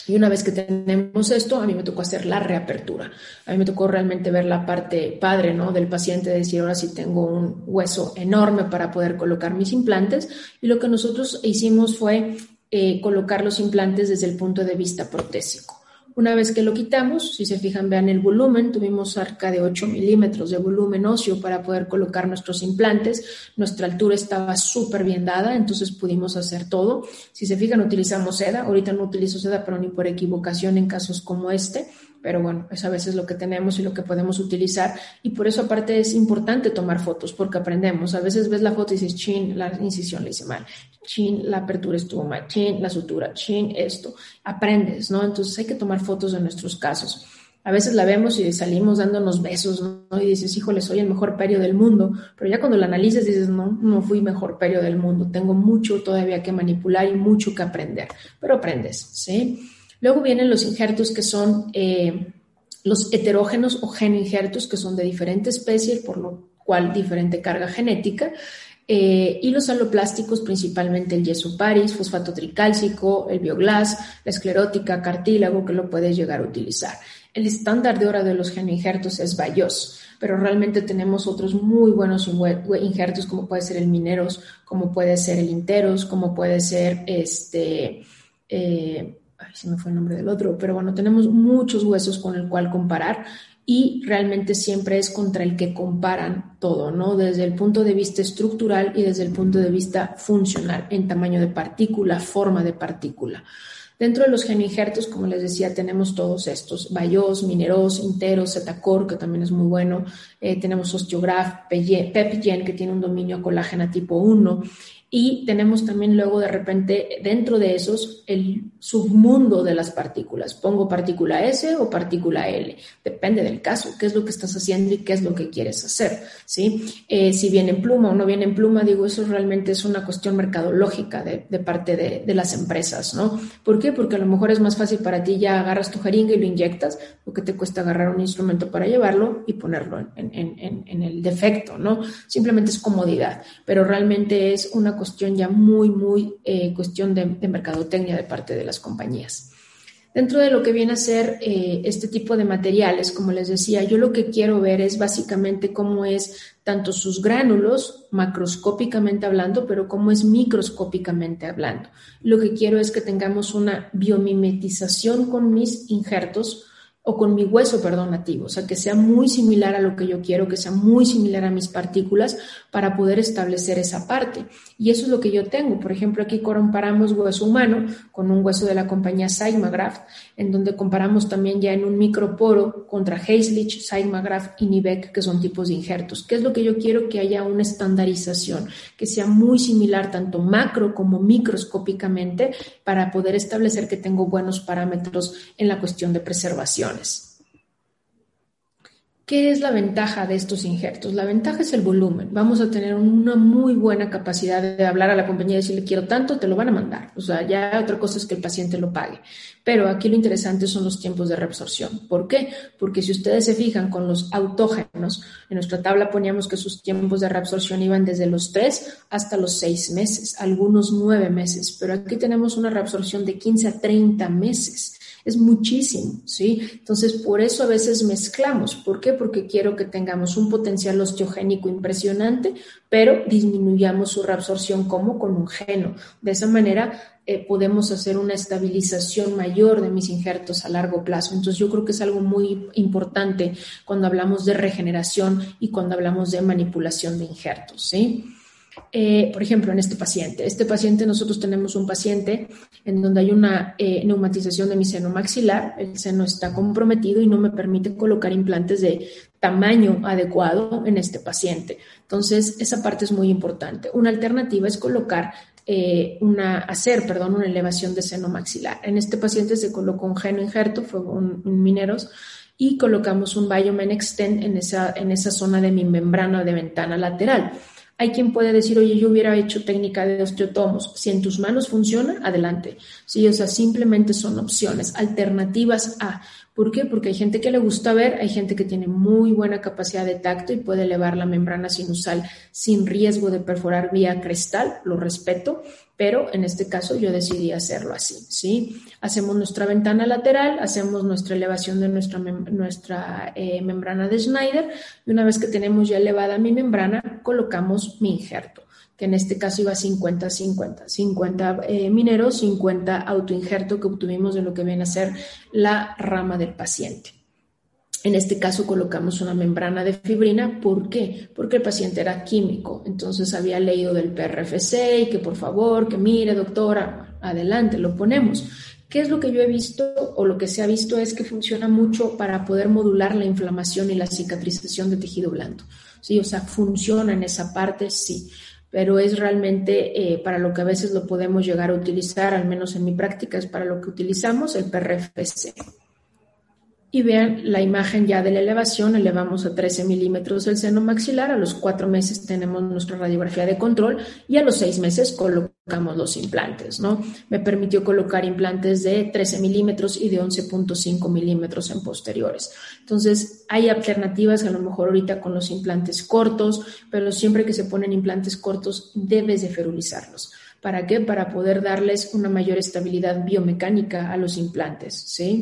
y una vez que tenemos esto, a mí me tocó hacer la reapertura. A mí me tocó realmente ver la parte padre ¿no? del paciente, decir, ahora sí tengo un hueso enorme para poder colocar mis implantes. Y lo que nosotros hicimos fue eh, colocar los implantes desde el punto de vista protésico. Una vez que lo quitamos, si se fijan, vean el volumen, tuvimos cerca de 8 milímetros de volumen óseo para poder colocar nuestros implantes. Nuestra altura estaba súper bien dada, entonces pudimos hacer todo. Si se fijan, utilizamos seda. Ahorita no utilizo seda, pero ni por equivocación en casos como este pero bueno, es a veces lo que tenemos y lo que podemos utilizar. Y por eso aparte es importante tomar fotos, porque aprendemos. A veces ves la foto y dices, chin, la incisión le hice mal, chin, la apertura estuvo mal, chin, la sutura, chin, esto. Aprendes, ¿no? Entonces hay que tomar fotos de nuestros casos. A veces la vemos y salimos dándonos besos, ¿no? Y dices, híjole, soy el mejor perio del mundo. Pero ya cuando la analizas dices, no, no fui mejor perio del mundo. Tengo mucho todavía que manipular y mucho que aprender. Pero aprendes, ¿sí? Luego vienen los injertos que son eh, los heterógenos o injertos que son de diferente especie, por lo cual diferente carga genética. Eh, y los aloplásticos, principalmente el yeso paris, fosfato tricálcico, el bioglas, la esclerótica, cartílago, que lo puedes llegar a utilizar. El estándar de hora de los genoinjertos es Bayos, pero realmente tenemos otros muy buenos injertos como puede ser el Mineros, como puede ser el Interos, como puede ser este, eh, ay, se me fue el nombre del otro, pero bueno, tenemos muchos huesos con el cual comparar y realmente siempre es contra el que comparan todo, ¿no? Desde el punto de vista estructural y desde el punto de vista funcional, en tamaño de partícula, forma de partícula. Dentro de los genoinjertos, como les decía, tenemos todos estos, Bayos, Mineros, Interos, Zetacor, que también es muy bueno, eh, tenemos Osteograph, Pepgen, que tiene un dominio colágena tipo 1, y tenemos también luego de repente dentro de esos el submundo de las partículas. Pongo partícula S o partícula L. Depende del caso, qué es lo que estás haciendo y qué es lo que quieres hacer. ¿sí? Eh, si viene en pluma o no viene en pluma, digo, eso realmente es una cuestión mercadológica de, parte de, las empresas. ¿no? ¿Por qué? Porque a lo mejor es más fácil para ti ya agarras tu jeringa y lo inyectas, lo que te cuesta agarrar un instrumento para llevarlo y ponerlo en, el defecto. ¿no? Simplemente es comodidad, pero realmente es una cuestión ya muy, muy eh, cuestión de, mercadotecnia de parte de las compañías. Dentro de lo que viene a ser eh, este tipo de materiales, como les decía, yo lo que quiero ver es básicamente cómo es tanto sus gránulos, macroscópicamente hablando, pero cómo es microscópicamente hablando. Lo que quiero es que tengamos una biomimetización con mis injertos o con mi hueso, perdón, nativo, o sea, que sea muy similar a lo que yo quiero, que sea muy similar a mis partículas para poder establecer esa parte. Y eso es lo que yo tengo. Por ejemplo, aquí comparamos hueso humano con un hueso de la compañía Sigmagraft, en donde comparamos también ya en un microporo contra Haislich, Sigmagraft y Nivec, que son tipos de injertos. ¿Qué es lo que yo quiero? Que haya una estandarización, que sea muy similar tanto macro como microscópicamente para poder establecer que tengo buenos parámetros en la cuestión de preservación. ¿Qué es la ventaja de estos injertos? La ventaja es el volumen. Vamos a tener una muy buena capacidad de hablar a la compañía y decirle quiero tanto, te lo van a mandar. O sea, ya otra cosa es que el paciente lo pague. Pero aquí lo interesante son los tiempos de reabsorción. ¿Por qué? Porque si ustedes se fijan con los autógenos, en nuestra tabla poníamos que sus tiempos de reabsorción iban desde los 3 hasta los 6 meses, algunos 9 meses. Pero aquí tenemos una reabsorción de 15 a 30 meses es muchísimo, ¿sí? Entonces, por eso a veces mezclamos. ¿Por qué? Porque quiero que tengamos un potencial osteogénico impresionante, pero disminuyamos su reabsorción como con un geno. De esa manera eh, podemos hacer una estabilización mayor de mis injertos a largo plazo. Entonces, yo creo que es algo muy importante cuando hablamos de regeneración y cuando hablamos de manipulación de injertos, ¿sí? Eh, por ejemplo, en este paciente. Este paciente, nosotros tenemos un paciente en donde hay una eh, neumatización de mi seno maxilar, el seno está comprometido y no me permite colocar implantes de tamaño adecuado en este paciente. Entonces, esa parte es muy importante. Una alternativa es colocar eh, una, hacer, perdón, una elevación de seno maxilar. En este paciente se colocó un geno injerto, fue un, mineros, y colocamos un Biomen Extend en esa, en esa zona de mi membrana de ventana lateral. Hay quien puede decir, oye, yo hubiera hecho técnica de osteotomos. Si en tus manos funciona, adelante. Sí, o sea, simplemente son opciones, alternativas a. ¿Por qué? Porque hay gente que le gusta ver, hay gente que tiene muy buena capacidad de tacto y puede elevar la membrana sinusal sin riesgo de perforar vía crestal, lo respeto, pero en este caso yo decidí hacerlo así, ¿sí? Hacemos nuestra ventana lateral, hacemos nuestra elevación de nuestra, nuestra eh, membrana de Schneider y una vez que tenemos ya elevada mi membrana, colocamos mi injerto que en este caso iba 50-50, 50, mineros, 50 autoinjerto que obtuvimos de lo que viene a ser la rama del paciente. En este caso colocamos una membrana de fibrina. ¿Por qué? Porque el paciente era químico. Entonces había leído del PRFC y que por favor, que mire, doctora, adelante, lo ponemos. ¿Qué es lo que yo he visto o lo que se ha visto es que funciona mucho para poder modular la inflamación y la cicatrización de tejido blando? Sí, o sea, funciona en esa parte, sí pero es realmente eh, para lo que a veces lo podemos llegar a utilizar, al menos en mi práctica es para lo que utilizamos el PRFC y vean la imagen ya de la elevación, elevamos a 13 milímetros el seno maxilar, a los cuatro meses tenemos nuestra radiografía de control y a los seis meses colocamos los implantes, ¿no? Me permitió colocar implantes de 13 milímetros y de 11.5 milímetros en posteriores. Entonces, hay alternativas a lo mejor ahorita con los implantes cortos, pero siempre que se ponen implantes cortos debes de ferulizarlos. ¿Para qué? Para poder darles una mayor estabilidad biomecánica a los implantes, ¿sí?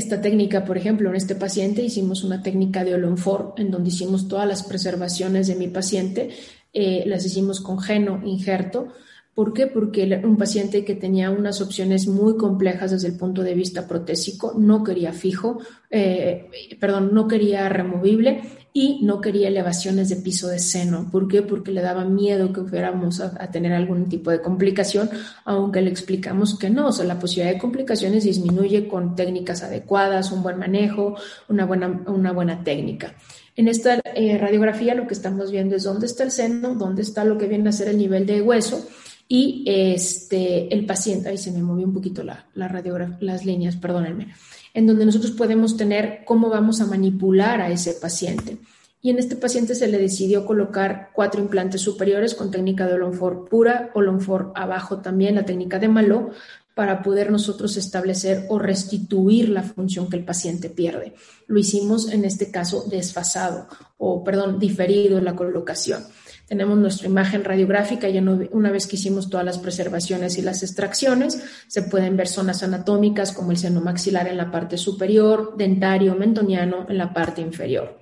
Esta técnica, por ejemplo, en este paciente hicimos una técnica de Olonfor, en donde hicimos todas las preservaciones de mi paciente, eh, las hicimos con geno injerto. ¿Por qué? Porque un paciente que tenía unas opciones muy complejas desde el punto de vista protésico, no quería fijo, eh, perdón, no quería removible y no quería elevaciones de piso de seno. ¿Por qué? Porque le daba miedo que fuéramos a, tener algún tipo de complicación, aunque le explicamos que no, o sea, la posibilidad de complicaciones disminuye con técnicas adecuadas, un buen manejo, una buena, una buena técnica. En esta eh, radiografía lo que estamos viendo es dónde está el seno, dónde está lo que viene a ser el nivel de hueso y este, el paciente, ahí se me movió un poquito la, la las líneas, perdónenme en donde nosotros podemos tener cómo vamos a manipular a ese paciente. Y en este paciente se le decidió colocar cuatro implantes superiores con técnica de Olonfor pura, Olonfor abajo también, la técnica de Malo, para poder nosotros establecer o restituir la función que el paciente pierde. Lo hicimos en este caso desfasado o, perdón, diferido en la colocación. Tenemos nuestra imagen radiográfica, ya una vez que hicimos todas las preservaciones y las extracciones, se pueden ver zonas anatómicas como el seno maxilar en la parte superior, dentario, mentoniano en la parte inferior.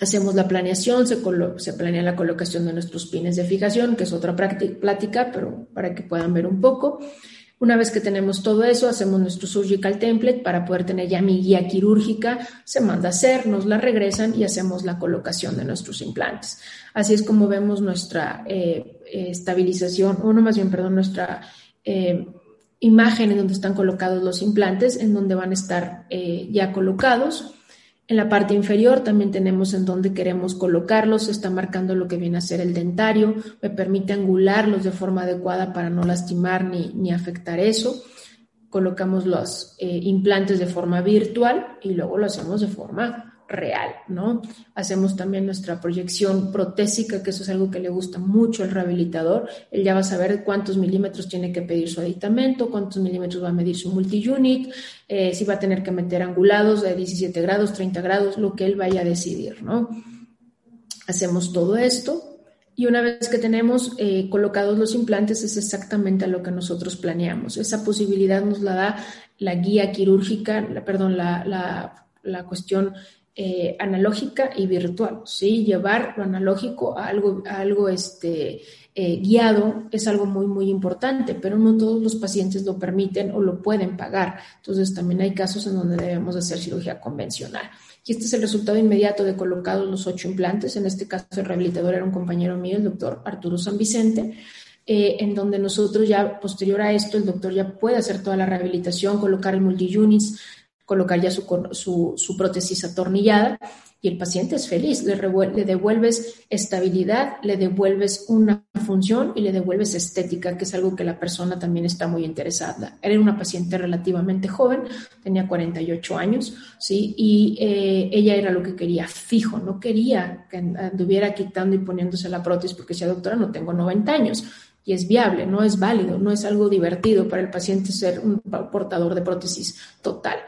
Hacemos la planeación, se, se, planea la colocación de nuestros pines de fijación, que es otra plática, pero para que puedan ver un poco. Una vez que tenemos todo eso, hacemos nuestro surgical template para poder tener ya mi guía quirúrgica, se manda a hacer, nos la regresan y hacemos la colocación de nuestros implantes. Así es como vemos nuestra eh, estabilización, o no más bien, perdón, nuestra eh, imagen en donde están colocados los implantes, en donde van a estar eh, ya colocados en la parte inferior también tenemos en dónde queremos colocarlos, está marcando lo que viene a ser el dentario, me permite angularlos de forma adecuada para no lastimar ni, afectar eso. Colocamos los eh, implantes de forma virtual y luego lo hacemos de forma real, ¿no? Hacemos también nuestra proyección protésica, que eso es algo que le gusta mucho al rehabilitador. Él ya va a saber cuántos milímetros tiene que pedir su aditamento, cuántos milímetros va a medir su multi-unit, eh, si va a tener que meter angulados de 17 grados, 30 grados, lo que él vaya a decidir, ¿no? Hacemos todo esto y una vez que tenemos eh, colocados los implantes es exactamente a lo que nosotros planeamos. Esa posibilidad nos la da la guía quirúrgica, perdón, la, la, la cuestión eh, analógica y virtual, ¿sí? Llevar lo analógico a algo, algo este, eh, guiado es algo muy, muy importante, pero no todos los pacientes lo permiten o lo pueden pagar. Entonces, también hay casos en donde debemos hacer cirugía convencional. Y este es el resultado inmediato de colocados los ocho implantes. En este caso, el rehabilitador era un compañero mío, el doctor Arturo San Vicente. Eh, en donde nosotros ya posterior a esto, el doctor ya puede hacer toda la rehabilitación, colocar el multi-units, colocar ya su, su, prótesis atornillada y el paciente es feliz, le, le, devuelves estabilidad, le devuelves una función y le devuelves estética, que es algo que la persona también está muy interesada. Era una paciente relativamente joven, tenía 48 años, ¿sí? Y eh, ella era lo que quería fijo, no quería que anduviera quitando y poniéndose la prótesis porque decía, doctora, no tengo 90 años y es viable, no es válido, no es algo divertido para el paciente ser un portador de prótesis total.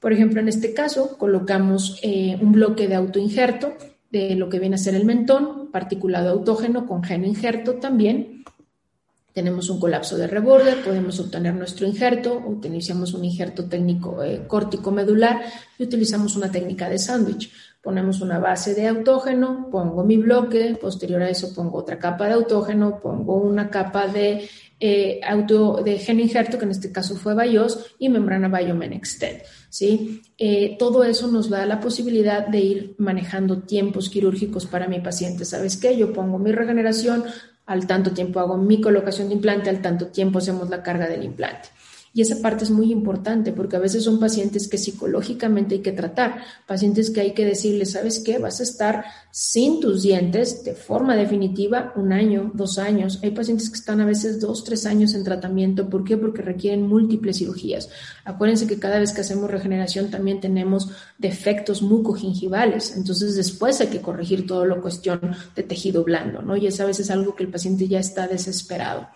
Por ejemplo, en este caso colocamos eh, un bloque de autoinjerto de lo que viene a ser el mentón, particulado autógeno con gen injerto también. Tenemos un colapso de reborde, podemos obtener nuestro injerto, utilizamos un injerto técnico eh, córtico medular y utilizamos una técnica de sándwich. Ponemos una base de autógeno, pongo mi bloque, posterior a eso pongo otra capa de autógeno, pongo una capa de eh, auto de gen injerto, que en este caso fue BIOS, y membrana Biomenexted. ¿Sí? Eh, todo eso nos da la posibilidad de ir manejando tiempos quirúrgicos para mi paciente. ¿Sabes qué? Yo pongo mi regeneración al tanto tiempo hago mi colocación de implante, al tanto tiempo hacemos la carga del implante. Y esa parte es muy importante porque a veces son pacientes que psicológicamente hay que tratar, pacientes que hay que decirles, ¿sabes qué? Vas a estar sin tus dientes de forma definitiva un año, dos años. Hay pacientes que están a veces dos, tres años en tratamiento. ¿Por qué? Porque requieren múltiples cirugías. Acuérdense que cada vez que hacemos regeneración también tenemos defectos mucogingivales. Entonces después hay que corregir todo lo cuestión de tejido blando, ¿no? Y es a veces algo que el paciente ya está desesperado.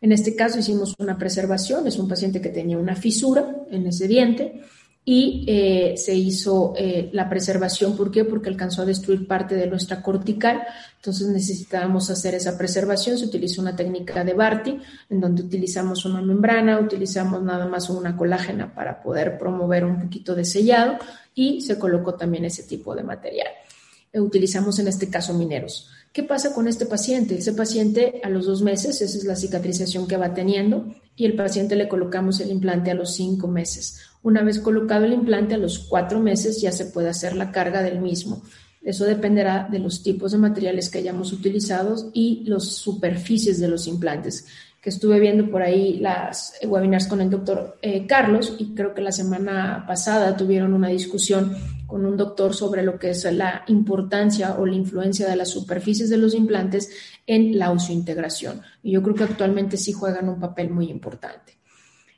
En este caso hicimos una preservación, es un paciente que tenía una fisura en ese diente y eh, se hizo eh, la preservación. ¿Por qué? Porque alcanzó a destruir parte de nuestra cortical, entonces necesitábamos hacer esa preservación. Se utilizó una técnica de Barty, en donde utilizamos una membrana, utilizamos nada más una colágena para poder promover un poquito de sellado y se colocó también ese tipo de material. utilizamos en este caso mineros. ¿Qué pasa con este paciente? Ese paciente a los dos meses, esa es la cicatrización que va teniendo, y el paciente le colocamos el implante a los cinco meses. Una vez colocado el implante a los cuatro meses ya se puede hacer la carga del mismo. Eso dependerá de los tipos de materiales que hayamos utilizado y las superficies de los implantes que estuve viendo por ahí las webinars con el doctor eh, Carlos y creo que la semana pasada tuvieron una discusión con un doctor sobre lo que es la importancia o la influencia de las superficies de los implantes en la integración Y yo creo que actualmente sí juegan un papel muy importante.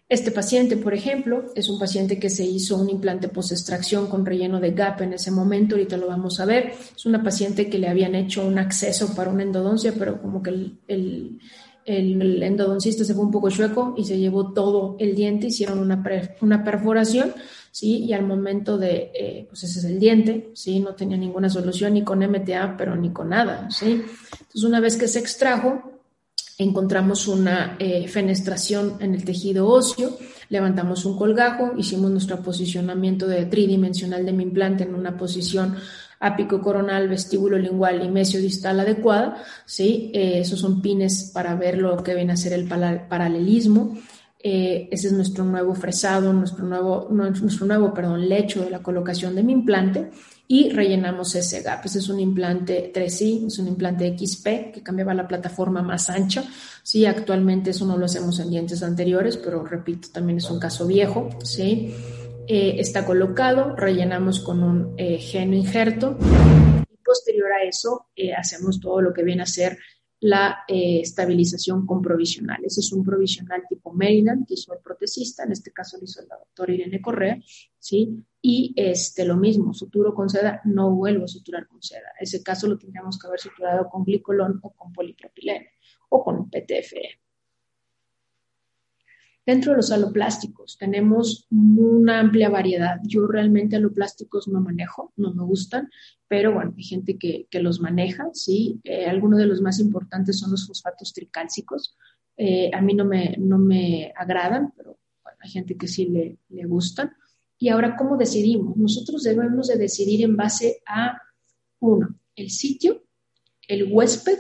Este paciente, por ejemplo, es un paciente que se hizo un implante post-extracción con relleno de GAP en ese momento, ahorita lo vamos a ver. Es una paciente que le habían hecho un acceso para una endodoncia, pero como que el el endodoncista se fue un poco chueco y se llevó todo el diente, hicieron una, una perforación, ¿sí? Y al momento de, eh, pues ese es el diente, ¿sí? No tenía ninguna solución ni con MTA, pero ni con nada, ¿sí? Entonces, una vez que se extrajo, encontramos una eh, fenestración en el tejido óseo, levantamos un colgajo, hicimos nuestro posicionamiento de tridimensional de mi implante en una posición ápico coronal, vestíbulo lingual y mesio distal adecuada, ¿sí? Eh, esos son pines para ver lo que viene a ser el paralelismo. Eh, ese es nuestro nuevo fresado, nuestro nuevo, nuestro nuevo perdón, lecho de la colocación de mi implante y rellenamos ese gap. Ese es un implante 3i, es un implante XP que cambiaba la plataforma más ancha. Sí, actualmente eso no lo hacemos en dientes anteriores, pero repito, también es un caso viejo, ¿sí? Eh, está colocado, rellenamos con un eh, geno injerto y posterior a eso eh, hacemos todo lo que viene a ser la estabilización con provisional. Ese es un provisional tipo Maryland que hizo el protecista, en este caso lo hizo la doctora Irene Correa, ¿sí? Y este, lo mismo, suturo con seda, no vuelvo a suturar con seda. Ese caso lo tendríamos que haber suturado con glicolón o con polipropileno o con PTFE. Dentro de los aloplásticos tenemos una amplia variedad. Yo realmente aloplásticos no manejo, no me gustan, pero bueno, hay gente que, los maneja, ¿sí? Eh, algunos de los más importantes son los fosfatos tricálcicos. Eh, a mí no me, no me agradan, pero bueno, hay gente que sí le, le gustan. Y ahora, ¿cómo decidimos? Nosotros debemos de decidir en base a, uno, el sitio, el huésped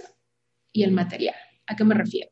y el material. ¿A qué me refiero?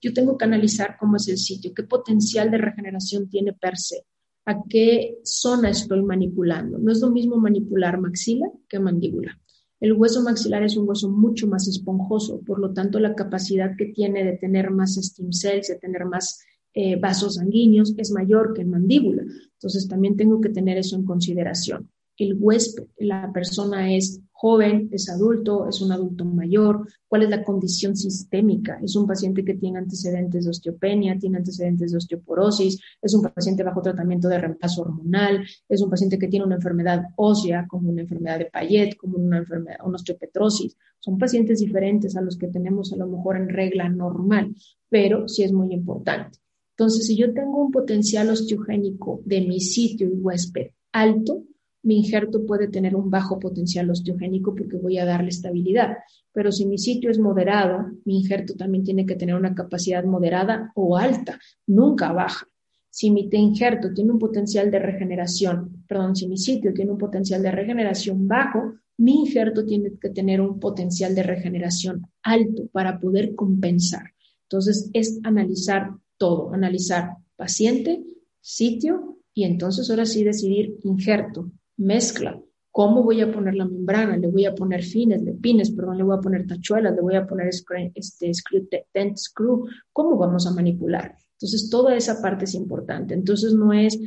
Yo tengo que analizar cómo es el sitio, qué potencial de regeneración tiene per se, a qué zona estoy manipulando. No es lo mismo manipular maxila que mandíbula. El hueso maxilar es un hueso mucho más esponjoso, por lo tanto la capacidad que tiene de tener más stem cells, de tener más eh, vasos sanguíneos es mayor que en mandíbula. Entonces también tengo que tener eso en consideración. El huésped, la persona es joven, es adulto, es un adulto mayor, cuál es la condición sistémica, es un paciente que tiene antecedentes de osteopenia, tiene antecedentes de osteoporosis, es un paciente bajo tratamiento de reemplazo hormonal, es un paciente que tiene una enfermedad ósea, como una enfermedad de Payet, como una enfermedad, una osteopetrosis. Son pacientes diferentes a los que tenemos a lo mejor en regla normal, pero sí es muy importante. Entonces, si yo tengo un potencial osteogénico de mi sitio y huésped alto, mi injerto puede tener un bajo potencial osteogénico porque voy a darle estabilidad. Pero si mi sitio es moderado, mi injerto también tiene que tener una capacidad moderada o alta, nunca baja. Si mi injerto tiene un potencial de regeneración, perdón, si mi sitio tiene un potencial de regeneración bajo, mi injerto tiene que tener un potencial de regeneración alto para poder compensar. Entonces es analizar todo, analizar paciente, sitio y entonces ahora sí decidir injerto, mezcla, ¿Cómo voy a poner la membrana? Le voy a poner fines, de pines, perdón, le voy a poner tachuelas, le voy a poner este, screw, tent screw. ¿Cómo vamos a manipular? Entonces, toda esa parte es importante. Entonces, no es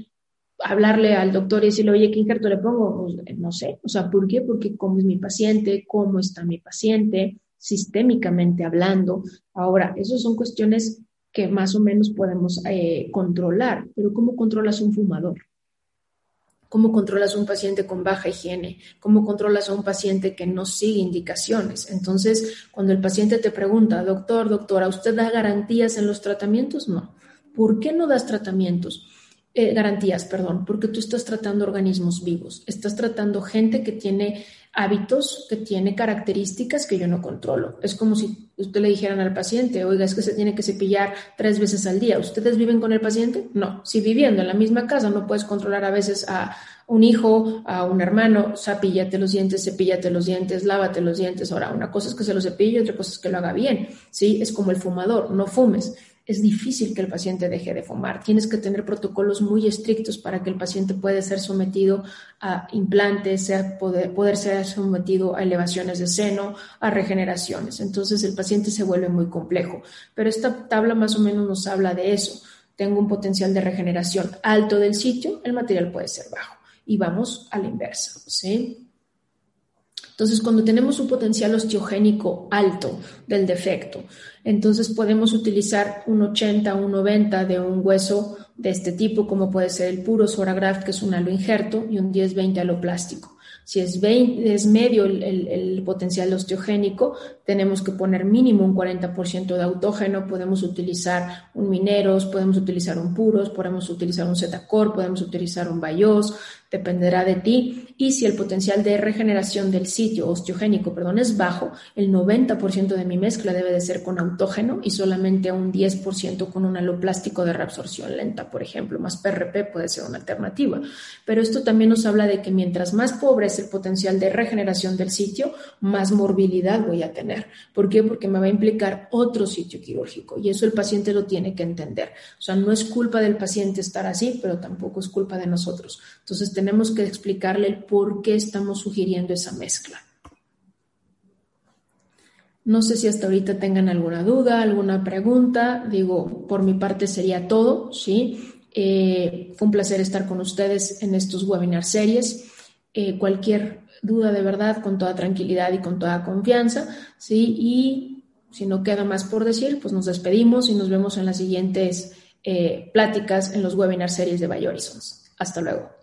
hablarle al doctor y decirle, oye, ¿qué injerto le pongo? Pues, no sé. O sea, ¿por qué? Porque cómo es mi paciente, cómo está mi paciente, sistémicamente hablando. Ahora, esas son cuestiones que más o menos podemos eh, controlar, pero ¿cómo controlas un fumador? ¿Cómo controlas a un paciente con baja higiene? ¿Cómo controlas a un paciente que no sigue indicaciones? Entonces, cuando el paciente te pregunta, doctor, doctora, ¿usted da garantías en los tratamientos? No. ¿Por qué no das tratamientos? Eh, garantías, perdón, porque tú estás tratando organismos vivos, estás tratando gente que tiene hábitos, que tiene características que yo no controlo. Es como si usted le dijeran al paciente, oiga, es que se tiene que cepillar tres veces al día. ¿Ustedes viven con el paciente? No. Si viviendo en la misma casa no puedes controlar a veces a un hijo, a un hermano, cepíllate los dientes, cepíllate los dientes, lávate los dientes. Ahora, una cosa es que se lo cepille, otra cosa es que lo haga bien. ¿sí? Es como el fumador, no fumes es difícil que el paciente deje de fumar. Tienes que tener protocolos muy estrictos para que el paciente pueda ser sometido a implantes, poder, poder ser sometido a elevaciones de seno, a regeneraciones. Entonces el paciente se vuelve muy complejo. Pero esta tabla más o menos nos habla de eso. Tengo un potencial de regeneración alto del sitio, el material puede ser bajo. Y vamos a la inversa, ¿sí? Entonces, cuando tenemos un potencial osteogénico alto del defecto, entonces podemos utilizar un 80, un 90 de un hueso de este tipo, como puede ser el puro Soragraph, que es un halo injerto, y un 10-20 aloplástico. Si es, 20, es medio el, el, potencial osteogénico, tenemos que poner mínimo un 40% de autógeno, podemos utilizar un mineros, podemos utilizar un puros, podemos utilizar un zetacor, podemos utilizar un bayos, dependerá de ti. Y si el potencial de regeneración del sitio osteogénico, perdón, es bajo, el 90% de mi mezcla debe de ser con autógeno y solamente un 10% con un aloplástico de reabsorción lenta, por ejemplo, más PRP puede ser una alternativa. Pero esto también nos habla de que mientras más pobre es el potencial de regeneración del sitio, más morbilidad voy a tener. ¿Por qué? Porque me va a implicar otro sitio quirúrgico y eso el paciente lo tiene que entender. O sea, no es culpa del paciente estar así, pero tampoco es culpa de nosotros. Entonces, tenemos que explicarle el por qué estamos sugiriendo esa mezcla. No sé si hasta ahorita tengan alguna duda, alguna pregunta. Digo, por mi parte sería todo, ¿sí? Eh, fue un placer estar con ustedes en estos webinar series. Eh, cualquier duda de verdad, con toda tranquilidad y con toda confianza, ¿sí? Y si no queda más por decir, pues nos despedimos y nos vemos en las siguientes eh, pláticas en los webinar series de Horizons. Hasta luego.